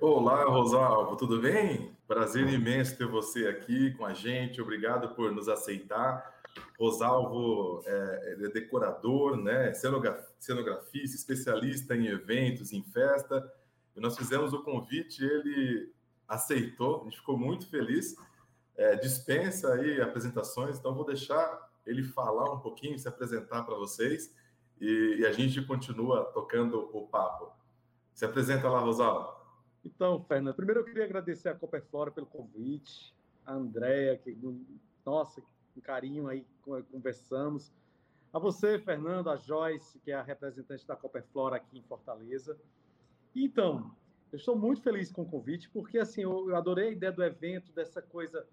Olá, Rosalvo, tudo bem? Prazer imenso ter você aqui com a gente. Obrigado por nos aceitar. Rosalvo é, é decorador, né? cenografista, especialista em eventos, em festa. E nós fizemos o convite, ele aceitou, a gente ficou muito feliz. É, dispensa aí apresentações, então vou deixar ele falar um pouquinho, se apresentar para vocês e, e, a gente continua tocando o papo. Se apresenta lá, Rosalvo. Então, Fernando, primeiro eu queria agradecer a Copperflora pelo convite, a Andréia, que, nossa, com carinho aí conversamos. A você, Fernando, a Joyce, que é a representante da Copperflora aqui em Fortaleza. Então, eu estou muito feliz com o convite, porque assim, eu adorei a ideia do evento, dessa coisa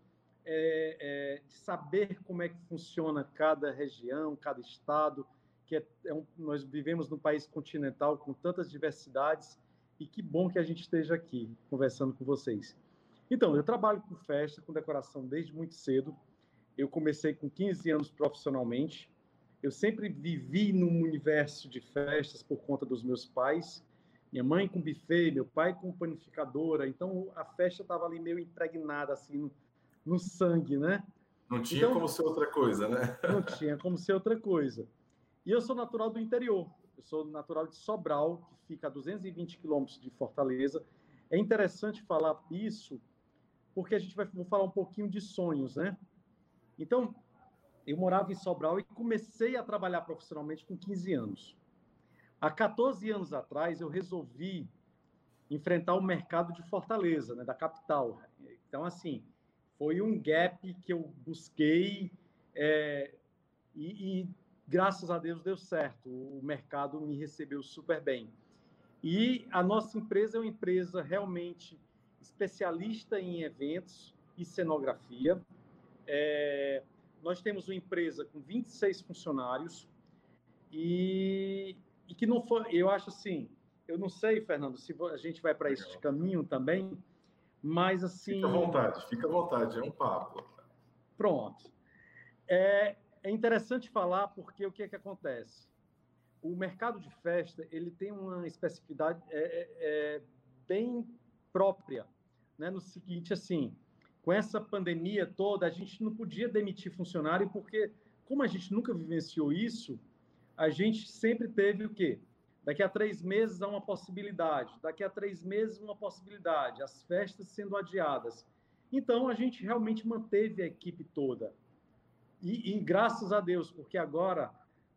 é, é, de saber como é que funciona cada região, cada estado, que é, é um, nós vivemos num país continental com tantas diversidades, e que bom que a gente esteja aqui conversando com vocês. Então, eu trabalho com festa, com decoração desde muito cedo. Eu comecei com 15 anos profissionalmente. Eu sempre vivi num universo de festas por conta dos meus pais. Minha mãe com buffet, meu pai com panificadora. Então, a festa estava ali meio impregnada, assim, no, no sangue, né? Não tinha então, como ser outra coisa, né? Não tinha como ser outra coisa. E eu sou natural do interior. Eu sou natural de Sobral, que fica a 220 quilômetros de Fortaleza. É interessante falar isso, porque a gente vai vou falar um pouquinho de sonhos, né? Então, eu morava em Sobral e comecei a trabalhar profissionalmente com 15 anos. Há 14 anos atrás, eu resolvi enfrentar o mercado de Fortaleza, né, da capital. Então, assim, foi um gap que eu busquei é, e, e graças a Deus deu certo. O mercado me recebeu super bem. E a nossa empresa é uma empresa realmente especialista em eventos e cenografia. É, nós temos uma empresa com 26 funcionários e, e que não foi, eu acho assim, eu não sei, Fernando, se a gente vai para esse caminho também, mas assim. Fica à vontade, fica à vontade, é um papo. Pronto. É, é interessante falar porque o que é que acontece? O mercado de festa ele tem uma especificidade é, é, é, bem própria, né? No seguinte, assim, com essa pandemia toda, a gente não podia demitir funcionário porque, como a gente nunca vivenciou isso, a gente sempre teve o quê? Daqui a três meses há uma possibilidade, daqui a três meses uma possibilidade, as festas sendo adiadas. Então, a gente realmente manteve a equipe toda. E, e, graças a Deus, porque agora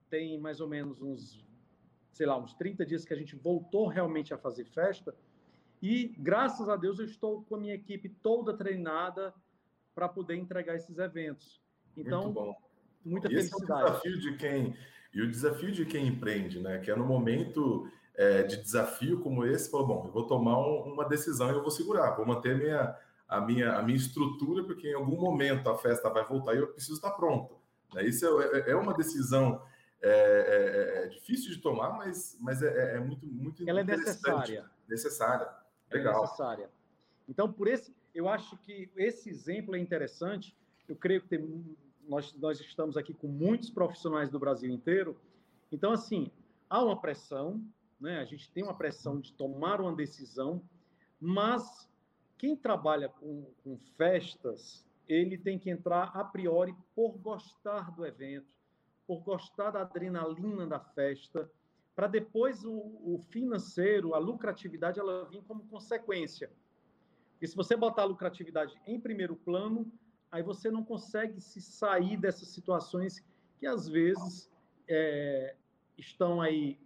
tem mais ou menos uns, sei lá, uns 30 dias que a gente voltou realmente a fazer festa. E graças a Deus eu estou com a minha equipe toda treinada para poder entregar esses eventos. Então, Muito bom. muita e felicidade. Esse é o desafio de quem e o desafio de quem empreende, né? Que é no momento é, de desafio como esse, falou, bom, eu vou tomar um, uma decisão e eu vou segurar, vou manter minha a minha, a minha estrutura, porque em algum momento a festa vai voltar e eu preciso estar pronto. Né? Isso é, é, é uma decisão é, é, é, difícil de tomar, mas, mas é, é muito, muito Ela é necessária. Necessária. Legal. É necessária. Então, por esse, eu acho que esse exemplo é interessante. Eu creio que tem, nós, nós estamos aqui com muitos profissionais do Brasil inteiro. Então, assim, há uma pressão, né? a gente tem uma pressão de tomar uma decisão, mas quem trabalha com, com festas, ele tem que entrar a priori por gostar do evento, por gostar da adrenalina da festa, para depois o, o, financeiro, a lucratividade, ela vir como consequência. E se você botar a lucratividade em primeiro plano, aí você não consegue se sair dessas situações que às vezes é, estão aí,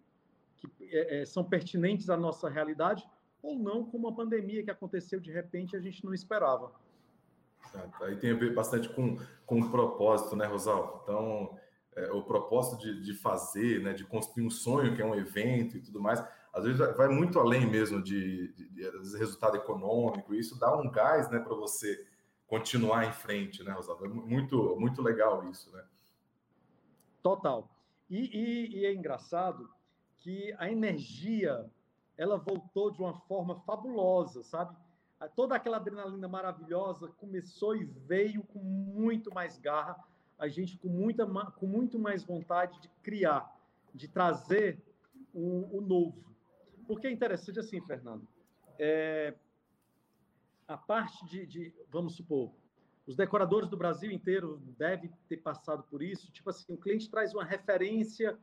que é, é são pertinentes à nossa realidade, ou não como uma pandemia que aconteceu de repente e a gente não esperava. Exato. Aí tem a ver bastante com, com o propósito, né, Rosalvo? Então, é, o propósito de, de fazer, né, de construir um sonho, que é um evento e tudo mais, às vezes vai muito além mesmo de, de, de resultado econômico, e isso dá um gás né, para você continuar em frente, né, Rosalvo? É muito, muito legal isso, né? Total. E, e, e é engraçado que a energia ela voltou de uma forma fabulosa, sabe? Toda aquela adrenalina maravilhosa começou e veio com muito mais garra, a gente com, muita, com muito mais vontade de criar, de trazer o, o novo. Porque é interessante assim, Fernando. É, a parte de, de, vamos supor, os decoradores do Brasil inteiro devem ter passado por isso. Tipo assim, o cliente traz uma referência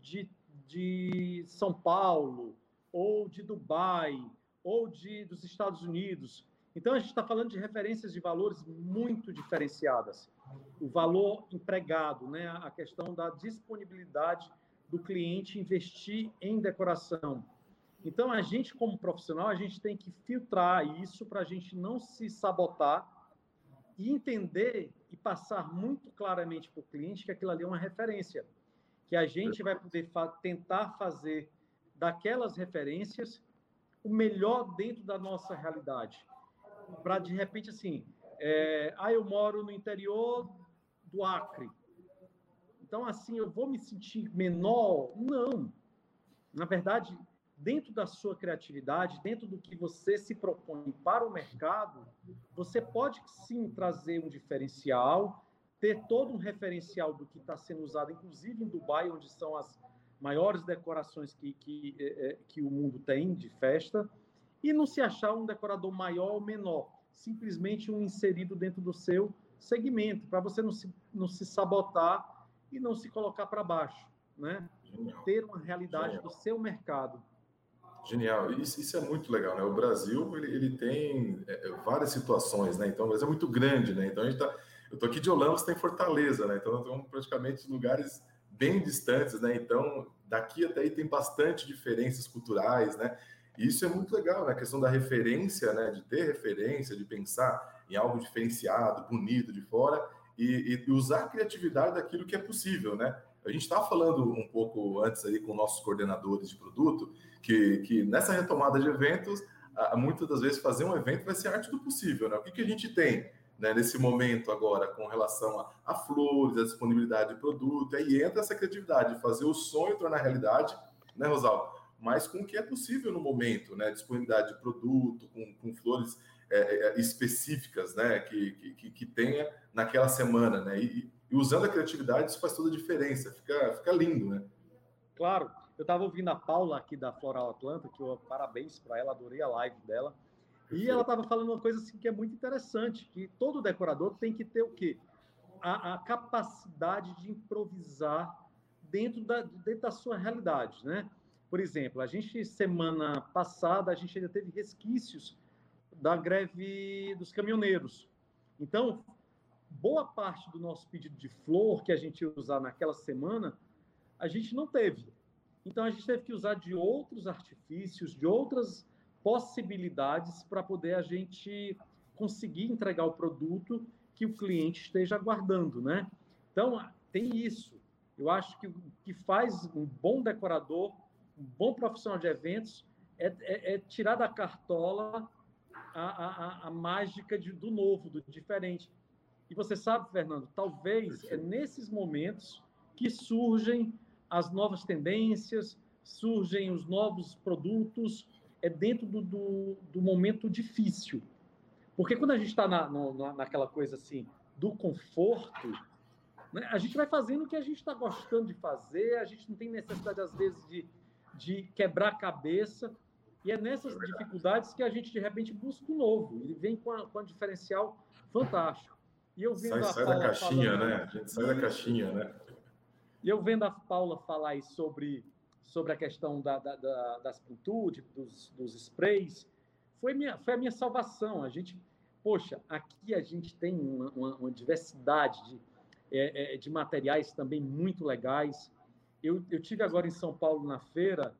de, de São Paulo, ou de Dubai, ou de, dos Estados Unidos. Então, a gente está falando de referências de valores muito diferenciadas. O valor empregado, né? a questão da disponibilidade do cliente investir em decoração. Então, a gente, como profissional, a gente tem que filtrar isso para a gente não se sabotar e entender e passar muito claramente para o cliente que aquilo ali é uma referência, que a gente vai poder fa tentar fazer daquelas referências o melhor dentro da nossa realidade. Para, de repente, assim, é, ah, eu moro no interior do Acre. Então, assim, eu vou me sentir menor? Não. Na verdade, dentro da sua criatividade, dentro do que você se propõe para o mercado, você pode sim trazer um diferencial, ter todo um referencial do que está sendo usado, inclusive em Dubai, onde são as maiores decorações que, que, é, é, que o mundo tem de festa, e não se achar um decorador maior ou menor, simplesmente um inserido dentro do seu segmento, para você não se, não se sabotar e não se colocar para baixo, né? Ter uma realidade Genial. do seu mercado. Genial, isso, isso, é muito legal, né? O Brasil ele, ele tem é, é várias situações, né? Então, mas é muito grande, né? Então a gente tá, eu tô aqui de Holanda, você tem Fortaleza, né? Então estamos praticamente lugares bem distantes, né? Então daqui até aí tem bastante diferenças culturais, né? E isso é muito legal, né? A questão da referência, né? De ter referência, de pensar em algo diferenciado, bonito de fora e, e usar a criatividade daquilo que é possível, né? A gente estava falando um pouco antes aí com nossos coordenadores de produto que, que nessa retomada de eventos, muitas das vezes fazer um evento vai ser arte do possível, né? O que, que a gente tem né, nesse momento agora com relação a, a, flores, a disponibilidade de produto, aí entra essa criatividade de fazer o sonho tornar realidade, né, Rosalvo? Mas com o que é possível no momento, né? Disponibilidade de produto, com, com flores é, é, específicas, né? Que, que, que tenha naquela semana, né? E, e usando a criatividade, isso faz toda a diferença, fica, fica lindo, né? Claro. Eu estava ouvindo a Paula aqui da Floral Atlanta, que eu parabéns para ela, adorei a live dela. E ela estava falando uma coisa assim que é muito interessante, que todo decorador tem que ter o quê? A, a capacidade de improvisar dentro da, dentro da sua realidade, né? Por exemplo, a gente, semana passada, a gente ainda teve resquícios da greve dos caminhoneiros. Então, boa parte do nosso pedido de flor que a gente ia usar naquela semana, a gente não teve. Então a gente teve que usar de outros artifícios, de outras possibilidades para poder a gente conseguir entregar o produto que o cliente esteja aguardando, né? Então tem isso. Eu acho que o que faz um bom decorador, um bom profissional de eventos, é, é, é tirar da cartola a, a, a mágica de, do novo, do diferente. E você sabe, Fernando, talvez é nesses momentos que surgem as novas tendências, surgem os novos produtos, é dentro do, do, do momento difícil. Porque quando a gente está na, na, naquela coisa assim, do conforto, né, a gente vai fazendo o que a gente está gostando de fazer, a gente não tem necessidade, às vezes, de, de quebrar a cabeça. E é nessas dificuldades que a gente, de repente, busca o novo. Ele vem com, a, com um diferencial fantástico. E eu vendo sai, sai da caixinha, falando, né? A gente sai da caixinha, né? E eu vendo a Paula falar aí sobre, sobre a questão da, da, da, das pinturas, dos, dos sprays, foi, minha, foi a minha salvação. A gente, poxa, aqui a gente tem uma, uma, uma diversidade de, é, é, de materiais também muito legais. Eu, eu tive agora em São Paulo na feira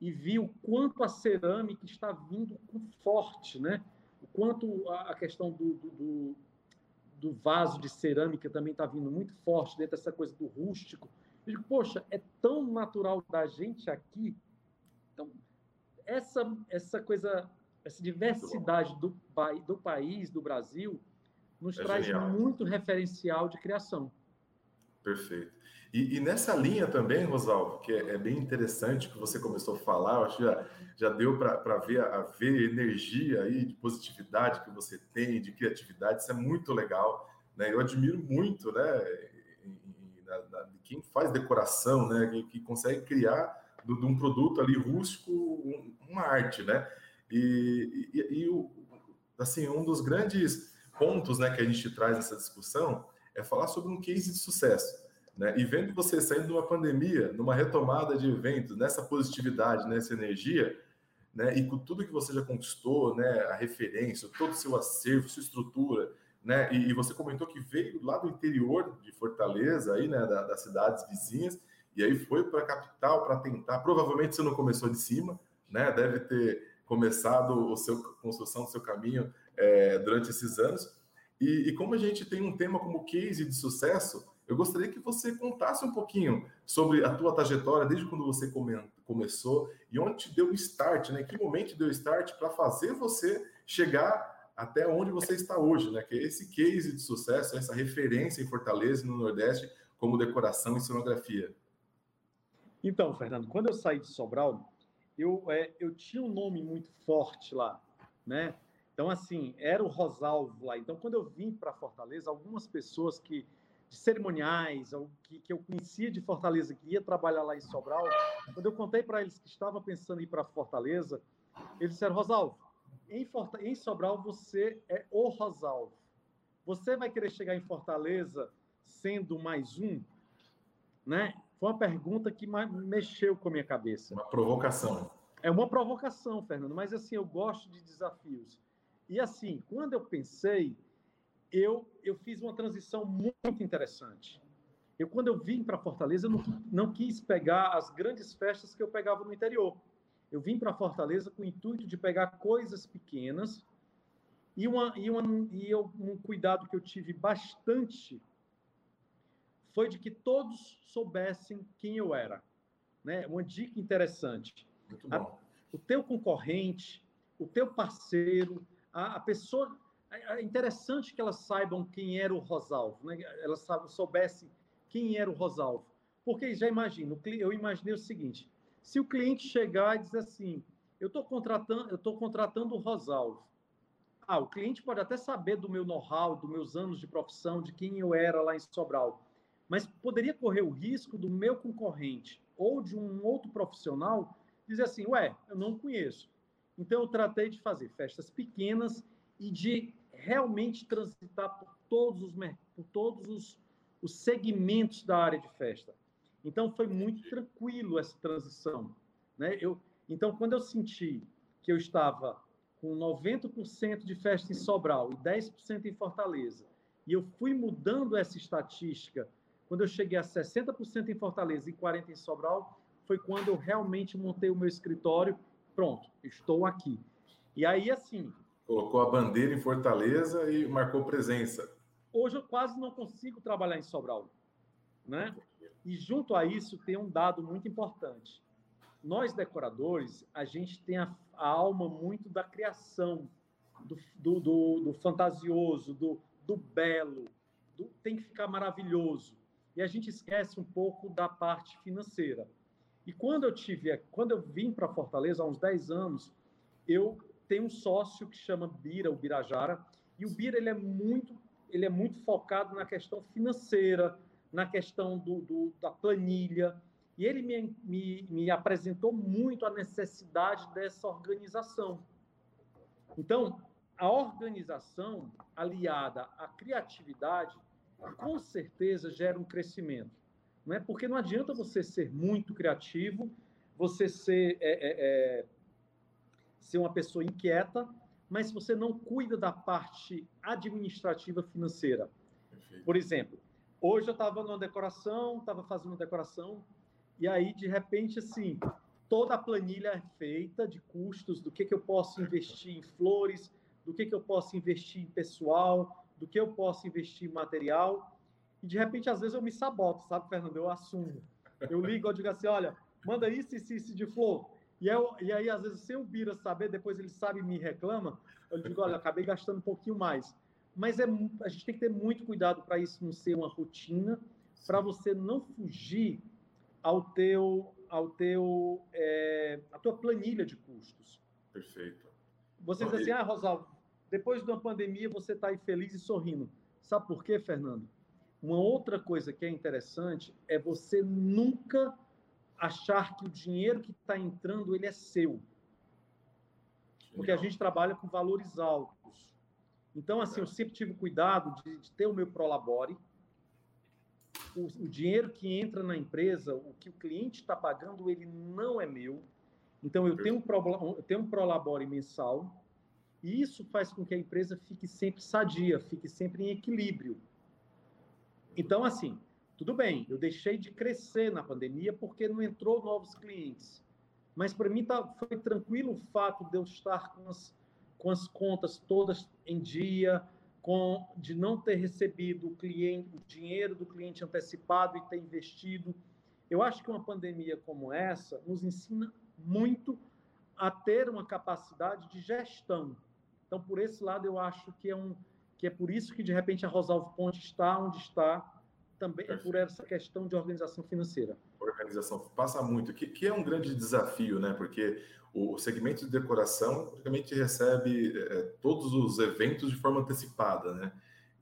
e vi o quanto a cerâmica está vindo com forte, né? O quanto a, questão do, do, do vaso de cerâmica também está vindo muito forte dentro dessa coisa do rústico. Eu digo, poxa, é tão natural da gente aqui. Então, essa, essa coisa, essa diversidade do, do país, do Brasil, nos é traz genial. muito referencial de criação. Perfeito. E, e, nessa linha também, Rosalvo, que é, é, bem interessante que você começou a falar, eu acho que já, já deu para ver a ver energia aí de positividade que você tem, de criatividade, isso é muito legal. Né? Eu admiro muito, né? de quem faz decoração, né? Que, que consegue criar de um produto ali rústico, uma arte, né? E, e, e o, assim, um dos grandes pontos né, que a gente traz nessa discussão é falar sobre um case de sucesso. Né? E vendo você saindo de uma pandemia, numa retomada de eventos, nessa positividade, nessa energia, né? e com tudo que você já conquistou, né? a referência, todo o seu acervo, sua estrutura, né? E, e, você comentou que veio lá do interior de Fortaleza, aí, né? Da, das cidades vizinhas, e aí foi para a capital para tentar. Provavelmente você não começou de cima, né? Deve ter começado o seu construção do seu caminho é, durante esses anos. E, e, como a gente tem um tema como case de sucesso, eu gostaria que você contasse um pouquinho sobre a tua trajetória desde quando você come, começou e onde te deu o start, né? Que momento deu o start para fazer você chegar até onde você está hoje, né? Que é esse case de sucesso, essa referência em Fortaleza e no Nordeste como decoração e cenografia. Então, Fernando, quando eu saí de Sobral, eu, é, eu tinha um nome muito forte lá, né? Então, assim, era o Rosalvo lá. Então, quando eu vim para Fortaleza, algumas pessoas que de cerimoniais, que, que eu conhecia de Fortaleza, que ia trabalhar lá em Sobral, quando eu contei para eles que estava pensando em ir para Fortaleza, eles disseram, Rosalvo, em, Forta em Sobral você é o Rosalvo. Você vai querer chegar em Fortaleza sendo mais um? Né? Foi uma pergunta que mexeu com a minha cabeça. Uma provocação. É uma provocação, Fernando, mas assim, eu gosto de desafios. E assim, quando eu pensei, eu, eu fiz uma transição muito interessante. Eu, quando eu vim para Fortaleza, eu não, não quis pegar as grandes festas que eu pegava no interior. Eu vim para Fortaleza com o intuito de pegar coisas pequenas e, uma, e, uma, e eu, um cuidado que eu tive bastante foi de que todos soubessem quem eu era. Né? Uma dica interessante. A, o teu concorrente, o teu parceiro, a, a pessoa é, é interessante que elas saibam quem era o Rosalvo, né? elas soubessem quem era o Rosalvo. Porque já imagino, eu imaginei o seguinte: se o cliente chegar e dizer assim, eu estou contratando, eu estou contratando o Rosalvo. Ah, o cliente pode até saber do meu know-how, dos meus anos de profissão, de quem eu era lá em Sobral, mas poderia correr o risco do meu concorrente ou de um outro profissional dizer assim, ué, eu não conheço. Então eu tratei de fazer festas pequenas e de realmente transitar por todos os, por todos os, os segmentos da área de festa. Então, foi muito tranquilo essa transição. Né? Eu, então, quando eu senti que eu estava com 90% de festa em Sobral e 10% em Fortaleza, e eu fui mudando essa estatística, quando eu cheguei a 60% em Fortaleza e 40% em Sobral, foi quando eu realmente montei o meu escritório. Pronto, estou aqui. E aí, assim, Colocou a bandeira em Fortaleza e marcou presença. Hoje eu quase não consigo trabalhar em Sobral, né? E junto a isso tem um dado muito importante. Nós decoradores, a gente tem a, a alma muito da criação, do, do, do, do fantasioso, do, do belo, do, tem que ficar maravilhoso. E a gente esquece um pouco da parte financeira. E quando eu tive, quando eu vim para Fortaleza há uns 10 anos, eu tem um sócio que chama Bira, o Birajara, e o Bira ele é muito, ele é muito focado na questão financeira, na questão do, do da planilha, e ele me, me, me apresentou muito a necessidade dessa organização. Então, a organização aliada à criatividade, com certeza gera um crescimento. Não é? Porque não adianta você ser muito criativo, você ser é, é, é, ser uma pessoa inquieta, mas se você não cuida da parte administrativa financeira. Perfeito. Por exemplo, hoje eu estava numa decoração, estava fazendo uma decoração, e aí, de repente, assim, toda a planilha é feita de custos, do que, que eu posso investir em flores, do que, que eu posso investir em pessoal, do que eu posso investir em material. E, de repente, às vezes eu me saboto, sabe, Fernando? Eu assumo. Eu ligo, eu digo assim, olha, manda isso, isso, isso de flor. E, eu, e aí, às vezes, sem o Bira saber, depois ele sabe e me reclama, eu digo, olha, acabei gastando um pouquinho mais. Mas é, a gente tem que ter muito cuidado para isso não ser uma rotina, para você não fugir ao teu, ao teu, é, a tua planilha de custos. Perfeito. Você diz assim, ah, Rosalvo, depois de uma pandemia você está aí feliz e sorrindo. Sabe por quê, Fernando? Uma outra coisa que é interessante é você nunca achar que o dinheiro que está entrando ele é seu. Porque a gente trabalha com valores altos. Então, assim, eu sempre tive cuidado de, de ter o meu Prolabore. O, o, dinheiro que entra na empresa, o que o cliente está pagando, ele não é meu. Então, eu tenho um, pro, eu tenho um Prolabore mensal. E isso faz com que a empresa fique sempre sadia, fique sempre em equilíbrio. Então, assim, tudo bem, eu deixei de crescer na pandemia porque não entrou novos clientes. Mas para mim tá, foi tranquilo o fato de eu estar com as, com as contas todas em dia, com de não ter recebido o cliente, o dinheiro do cliente antecipado e ter investido. Eu acho que uma pandemia como essa nos ensina muito a ter uma capacidade de gestão. Então, por esse lado, eu acho que é um que é por isso que de repente a Rosalvo Ponte está onde está também é por essa questão de organização financeira. Organização passa muito, que, que é um grande desafio, né? Porque o segmento de decoração praticamente recebe é, todos os eventos de forma antecipada, né?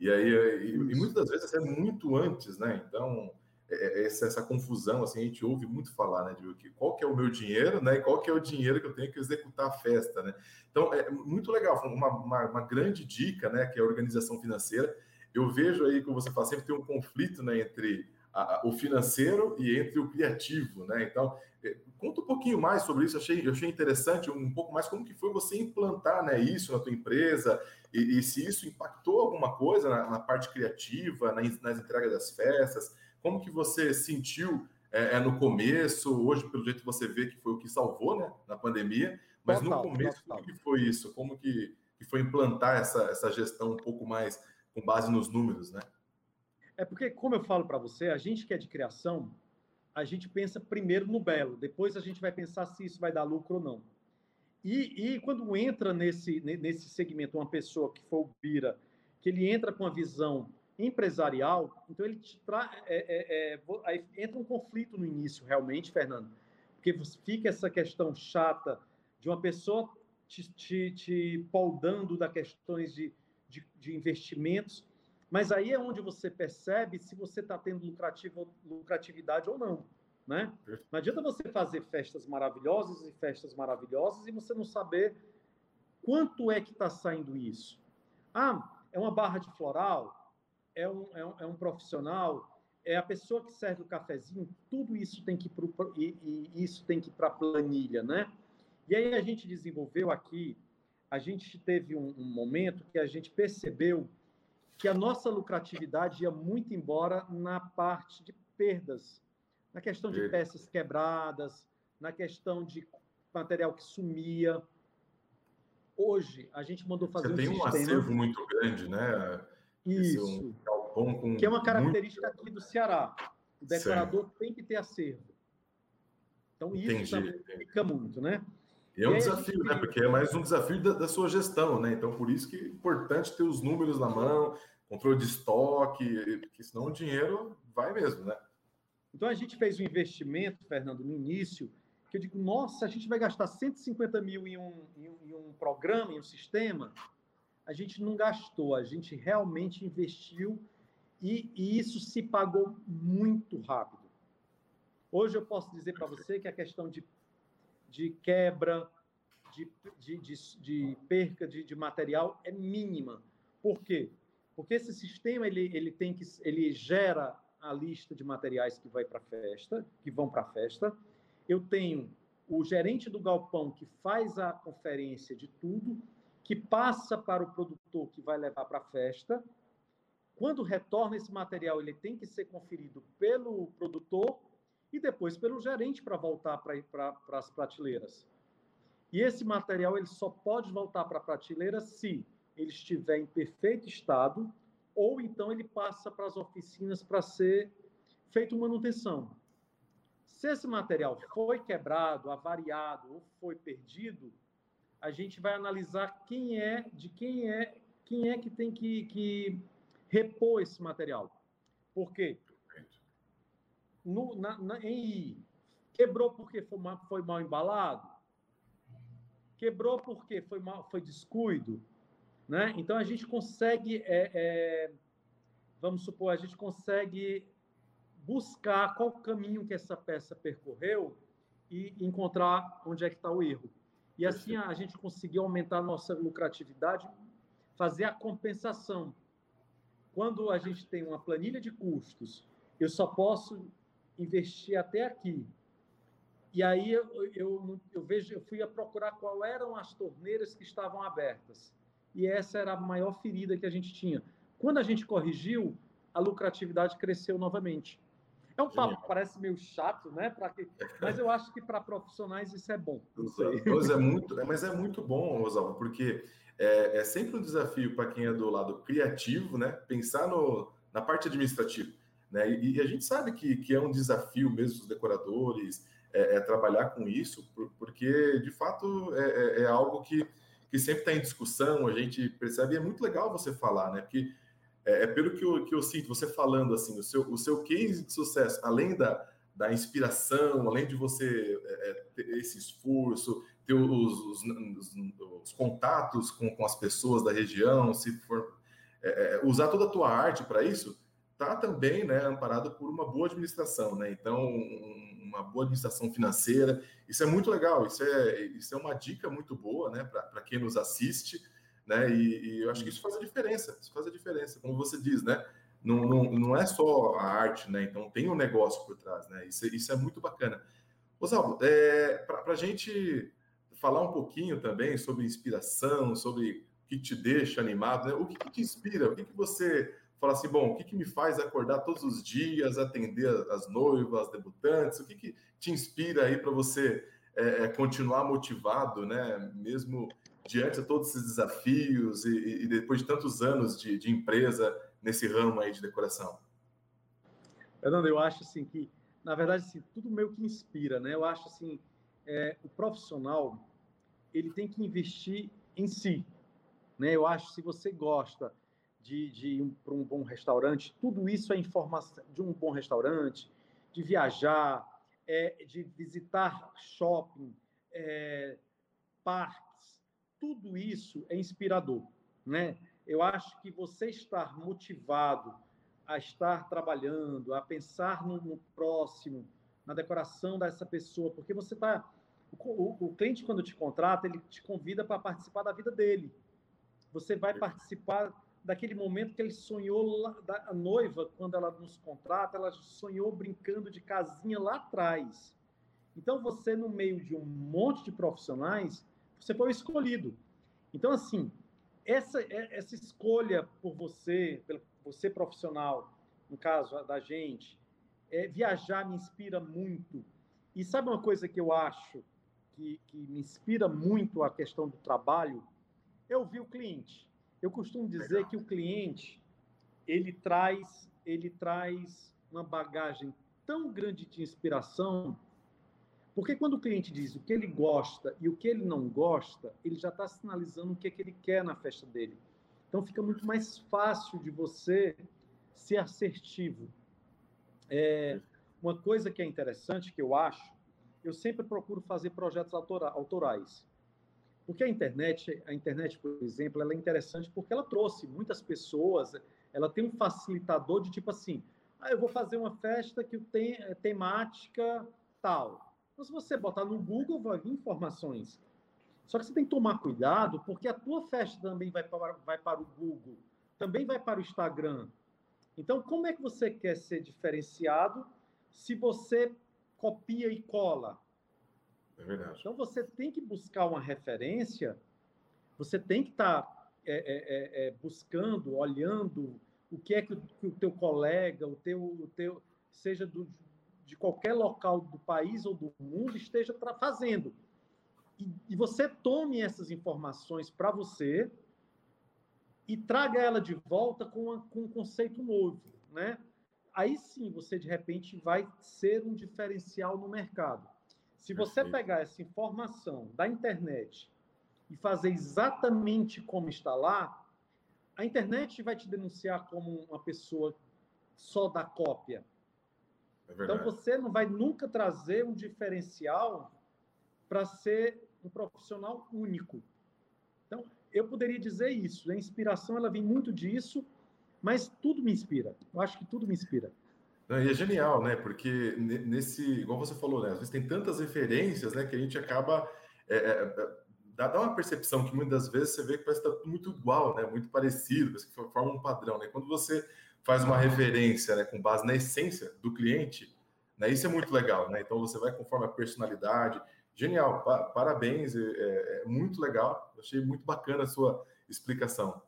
E aí, e, e muitas das vezes é muito antes, né? Então, é, é, essa, essa, confusão, assim, a gente ouve muito falar, né, de que, qual que é o meu dinheiro, né, e qual que é o dinheiro que eu tenho que executar a festa, né? Então, é muito legal, uma, uma, uma grande dica, né, que é a organização financeira, eu vejo aí que você fala, sempre tem um conflito né, entre a, o financeiro e entre o criativo, né? Então, é, conta um pouquinho mais sobre isso. Achei, achei interessante um pouco mais como que foi você implantar, né, isso na tua empresa e, e se isso impactou alguma coisa na, na parte criativa, na, nas entregas das festas. Como que você sentiu é, é, no começo? Hoje, pelo jeito você vê que foi o que salvou, né, na pandemia. Mas total, no começo, total. como que foi isso? Como que, que foi implantar essa, essa gestão um pouco mais com base nos números, né? É porque, como eu falo para você, a gente que é de criação, a gente pensa primeiro no belo, depois a gente vai pensar se isso vai dar lucro ou não. E, e quando entra nesse, nesse segmento uma pessoa que for o Bira, que ele entra com a visão empresarial, então ele te. É, é, é, aí entra um conflito no início, realmente, Fernando, porque fica essa questão chata de uma pessoa te, te, te poldando da questões de de, de investimentos, mas aí é onde você percebe se você está tendo lucrativo, lucratividade ou não. Né? Não adianta você fazer festas maravilhosas e festas maravilhosas e você não saber quanto é que está saindo isso. Ah, é uma barra de floral, é um, é um, é um profissional, é a pessoa que serve o cafezinho, tudo isso tem que ir pro, e, e isso tem que ir para a planilha, né? E aí a gente desenvolveu aqui a gente teve um, um, momento que a gente percebeu que a nossa lucratividade ia muito embora na parte de perdas, na questão de peças quebradas, na questão de material que sumia. Hoje, a gente mandou fazer Você um tem sistema... um acervo muito grande, né? Isso. Um que é uma característica muito... aqui do Ceará. O decorador certo. tem que ter acervo. Então, isso Entendi. também fica muito, né? E é um desafio, né? Porque é mais um desafio da, da, sua gestão, né? Então, por isso que é importante ter os números na mão, controle de estoque, porque senão o dinheiro vai mesmo, né? Então, a gente fez um investimento, Fernando, no início, que eu digo, nossa, a gente vai gastar 150 mil em um, em um, em um programa, em um sistema. A gente não gastou, a gente realmente investiu e, e isso se pagou muito rápido. Hoje eu posso dizer para você que a questão de de quebra, de, de, de, de perca de, de, material é mínima. Por quê? Porque esse sistema ele, ele tem que ele gera a lista de materiais que vai para festa, que vão para a festa. Eu tenho o gerente do galpão que faz a conferência de tudo, que passa para o produtor que vai levar para a festa. Quando retorna esse material, ele tem que ser conferido pelo produtor e depois pelo gerente para voltar para as prateleiras. E esse material ele só pode voltar para a prateleira se ele estiver em perfeito estado ou então ele passa para as oficinas para ser feito manutenção. Se esse material foi quebrado, avariado ou foi perdido, a gente vai analisar quem é, de quem é, quem é que tem que, que repor esse material. Por quê? No, na, na, em I, quebrou porque foi mal, foi mal embalado? Quebrou porque foi, mal, foi descuido? Né? Então, a gente consegue, é, é, vamos supor, a gente consegue buscar qual caminho que essa peça percorreu e encontrar onde é que está o erro. E assim a gente conseguiu aumentar a nossa lucratividade, fazer a compensação. Quando a gente tem uma planilha de custos, eu só posso investir até aqui. E aí eu, eu, eu vejo, eu fui a procurar qual eram as torneiras que estavam abertas. E essa era a maior ferida que a gente tinha. Quando a gente corrigiu, a lucratividade cresceu novamente. É um papo que parece meio chato, né? Que... Mas eu acho que para profissionais isso é bom. Mas é muito, mas é muito bom, Rosalvo, porque é, é sempre um desafio para quem é do lado criativo, né? Pensar no, na parte administrativa. Né? E, e, a gente sabe que, que é um desafio mesmo os decoradores é, é trabalhar com isso, porque de fato é, é, é algo que, que sempre está em discussão, a gente percebe, e é muito legal você falar, né? Porque é, é, pelo que eu, que eu sinto você falando assim, o seu, o seu case de sucesso, além da, da inspiração, além de você é, é ter esse esforço, ter os, os, os, os contatos com, com, as pessoas da região, se for é usar toda a tua arte para isso, tá também né, amparado por uma boa administração, né? Então, uma boa administração financeira, isso é muito legal, isso é, isso é uma dica muito boa, né, para quem nos assiste né? E, e, eu acho que isso faz a diferença, isso faz a diferença, como você diz, né? Não, não, não é só a arte, né? Então tem um negócio por trás, né? Isso, isso é muito bacana. Oswaldo, é, para a gente falar um pouquinho também sobre inspiração, sobre o que te deixa animado, né? o que, que te inspira, o que, que você fala assim, bom, o que, que me faz acordar todos os dias, atender as noivas, as debutantes, o que, que te inspira aí para você é, é, continuar motivado, né? Mesmo diante de todos esses desafios e, e depois de tantos anos de, de, empresa nesse ramo aí de decoração? Fernando, eu acho assim que, na verdade, assim, tudo meio que inspira, né? Eu acho assim, é, o profissional ele tem que investir em si, né? Eu acho se você gosta de, de ir para um bom restaurante, tudo isso é informação de um bom restaurante, de viajar, é, de visitar shopping, é, parque tudo isso é inspirador, né? Eu acho que você estar motivado a estar trabalhando, a pensar no, no próximo, na decoração dessa pessoa, porque você está o, o, cliente quando te contrata ele te convida para participar da vida dele. Você vai participar daquele momento que ele sonhou lá, da, a noiva quando ela nos contrata, ela sonhou brincando de casinha lá atrás. Então você no meio de um monte de profissionais você foi escolhido. Então, assim, essa, é, essa escolha por você, pelo você profissional, no caso da gente, é, viajar me inspira muito. E sabe uma coisa que eu acho que, que me inspira muito a questão do trabalho? Eu vi o cliente. Eu costumo dizer Legal. que o cliente ele traz ele traz uma bagagem tão grande de inspiração porque quando o cliente diz o que ele gosta e o que ele não gosta, ele já está sinalizando o que, é que ele quer na festa dele. Então fica muito mais fácil de você ser assertivo. É, uma coisa que é interessante, que eu acho, eu sempre procuro fazer projetos autorais. Porque a internet, a internet, por exemplo, ela é interessante porque ela trouxe muitas pessoas, ela tem um facilitador de tipo assim, ah, eu vou fazer uma festa que tem é, temática tal. Então, se você botar no Google, vai vir informações. Só que você tem que tomar cuidado, porque a tua festa também vai para, vai para o Google, também vai para o Instagram. Então, como é que você quer ser diferenciado se você copia e cola? É verdade. Então, você tem que buscar uma referência, você tem que estar tá, é, é, é, é, buscando, olhando o que é que o, que o teu colega, o teu, o teu seja do, de qualquer local do país ou do mundo esteja fazendo. E, e você tome essas informações para você e traga ela de volta com, uma, com um conceito novo, né? Aí sim você de repente vai ser um diferencial no mercado. Se você pegar essa informação da internet e fazer exatamente como está lá, a internet vai te denunciar como uma pessoa só da cópia. É então você não vai nunca trazer um diferencial para ser um profissional único. Então, eu poderia dizer isso. A inspiração ela vem muito disso, mas tudo me inspira. Eu acho que tudo me inspira. Não, e é genial, né? Porque nesse, igual você falou, né? Às vezes tem tantas referências, né? Que a gente acaba é, é, é dá, dá uma percepção que muitas vezes você vê que parece estar tá muito igual, né? Muito parecido, parece que forma um padrão, né? Quando você faz uma referência, né? Com base na essência do cliente, né? Isso é muito legal, né? Então você vai conforme a personalidade. Genial, pa parabéns, é, é, é muito legal. achei muito bacana a sua explicação.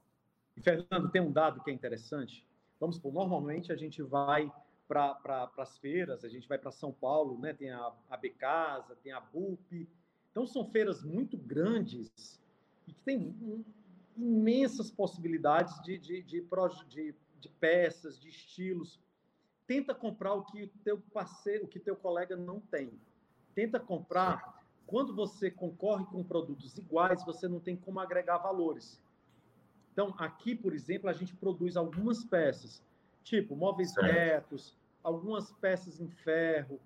Fernando, tem um dado que é interessante. Vamos supor, normalmente a gente vai para pra, as feiras, a gente vai para São Paulo, né? Tem a, a Becasa, tem a BUP. Então são feiras muito grandes e que tem imensas possibilidades de, de, de, de, de peças, de estilos. Tenta comprar o que teu parceiro, o que teu colega não tem. Tenta comprar. Quando você concorre com produtos iguais, você não tem como agregar valores. Então, aqui, por exemplo, a gente produz algumas peças, tipo móveis certo. retos, algumas peças em ferro,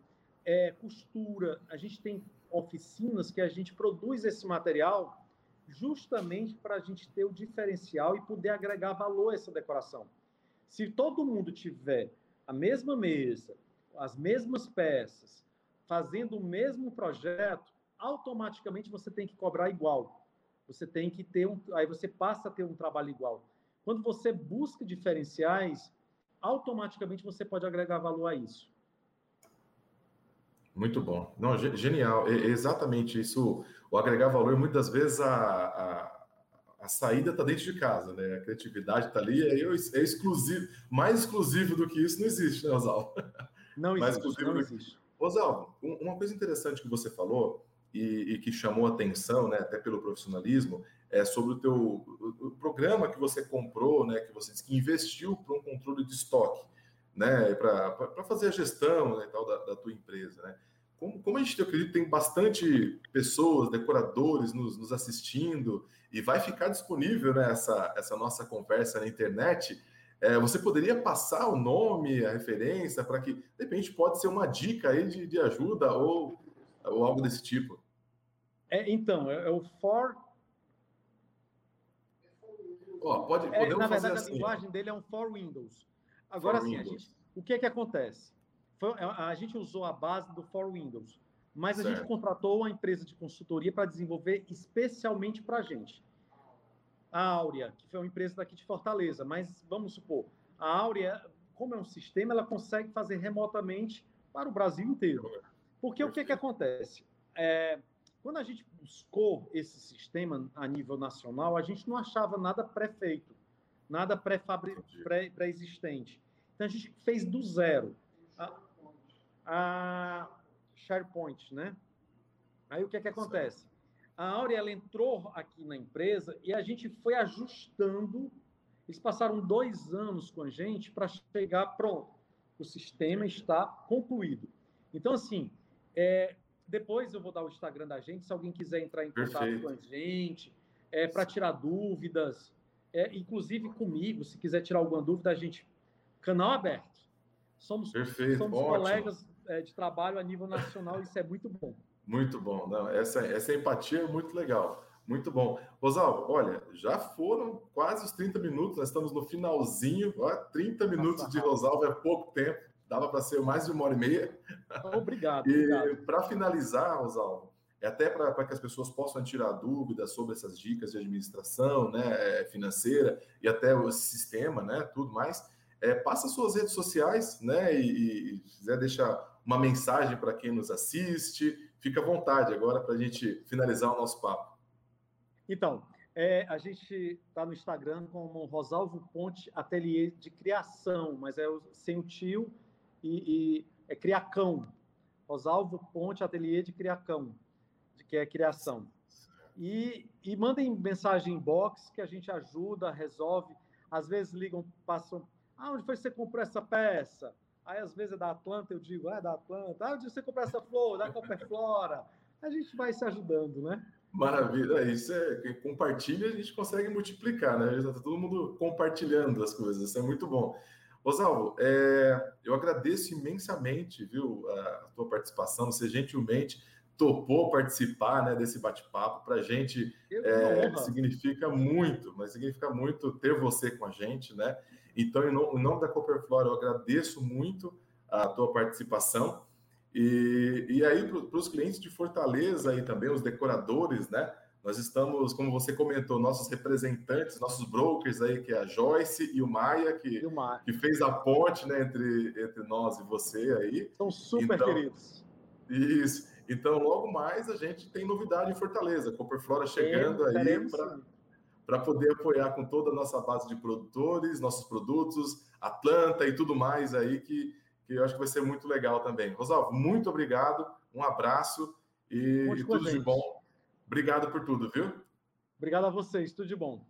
é, costura. A gente tem oficinas que a gente produz esse material justamente para a gente ter o diferencial e poder agregar valor a essa decoração. Se todo mundo tiver a mesma mesa, as mesmas peças, fazendo o mesmo projeto, automaticamente você tem que cobrar igual. Você tem que ter um, aí você passa a ter um trabalho igual. Quando você busca diferenciais, automaticamente você pode agregar valor a isso. Muito bom. Não, genial. É exatamente isso. O agregar valor, muitas vezes a, a, a saída está dentro de casa, né? A criatividade está ali, é, é, exclusivo. Mais exclusivo do que isso não existe, né, Oswaldo? Não Mais existe. Não existe. Oswaldo, uma coisa interessante que você falou e, e, que chamou atenção, né, até pelo profissionalismo, é sobre o teu o, o programa que você comprou, né, que você que investiu para um controle de estoque, né, para fazer a gestão né, tal da, da tua empresa, né? Como, como, a gente eu acredito tem bastante pessoas, decoradores nos, nos assistindo e vai ficar disponível né, essa, essa nossa conversa na internet, é, você poderia passar o nome, a referência, para que, de repente, pode ser uma dica aí de, de ajuda ou, ou algo desse tipo? É, então, é, é o For. Oh, pode, é, na verdade, assim, a linguagem dele é um For Windows. Agora, for sim, Windows. Gente, o que é que acontece? Foi, a, a, gente usou a base do For Windows, mas certo. a gente contratou uma empresa de consultoria para desenvolver especialmente para a gente. A Áurea, que foi uma empresa daqui de Fortaleza, mas vamos supor, a Áurea, como é um sistema, ela consegue fazer remotamente para o Brasil inteiro. Porque Perfeito. o que, que acontece? É, quando a gente buscou esse sistema a nível nacional, a gente não achava nada pré-feito, nada pré-existente. Então a gente fez do zero. A, a SharePoint, né? Aí o que é que acontece? A Aurea entrou aqui na empresa e a gente foi ajustando. Eles passaram dois anos com a gente para chegar pronto. O sistema está concluído. Então, assim, é, depois eu vou dar o Instagram da gente, se alguém quiser entrar em contato Perfeito. com a gente, é, para tirar dúvidas, é, inclusive comigo, se quiser tirar alguma dúvida, a gente. Canal aberto. Somos, Perfeito, somos colegas é, de trabalho a nível nacional, isso é muito bom. Muito bom. Não, essa, essa empatia é muito legal. Muito bom. Rosalvo, olha, já foram quase os 30 minutos, nós estamos no finalzinho. Ó, 30 minutos de Rosalvo é pouco tempo dava para ser mais de uma hora e meia. Obrigado. e para finalizar, Rosalvo, é até para que as pessoas possam tirar dúvidas sobre essas dicas de administração né, é, financeira e até o sistema, né, tudo mais, é, passa suas redes sociais, né, e, e quiser deixar uma mensagem para quem nos assiste, fica à vontade agora para a gente finalizar o nosso papo. Então, é, a gente está no Instagram como Rosalvo Ponte Ateliê de Criação, mas é sem o tio e, e é Criacão. Rosalvo Ponte Ateliê de Criacão, que é criação. E, e mandem mensagem inbox que a gente ajuda, resolve. Às vezes ligam, passam. Ah, onde foi que você comprou essa peça? Aí às vezes é da Atlanta, eu digo, ah, é da Atlanta. Ah, onde você comprou essa flor? Da Copperflora. A gente vai se ajudando, né? Maravilha, isso é compartilha, a gente consegue multiplicar, né? Está todo mundo compartilhando as coisas, isso é muito bom. Rosalvo, é, eu agradeço imensamente, viu, a tua participação, você gentilmente topou participar né, desse bate-papo. Para a gente é, significa muito, mas significa muito ter você com a gente, né? Então, em nome da Copperflora, eu agradeço muito a tua participação. E, e aí, para os clientes de Fortaleza aí também, os decoradores, né? Nós estamos, como você comentou, nossos representantes, nossos brokers aí, que é a Joyce e o Maia, que, o Maia. que fez a ponte né, entre, entre nós e você aí. São super então, queridos. Isso. Então, logo mais a gente tem novidade em Fortaleza, Copperflora chegando é, aí para poder apoiar com toda a nossa base de produtores, nossos produtos, Atlanta e tudo mais aí, que, que eu acho que vai ser muito legal também. Rosalvo, muito obrigado, um abraço e, e tudo de bom Obrigado por tudo, viu? Obrigado a vocês, tudo de bom.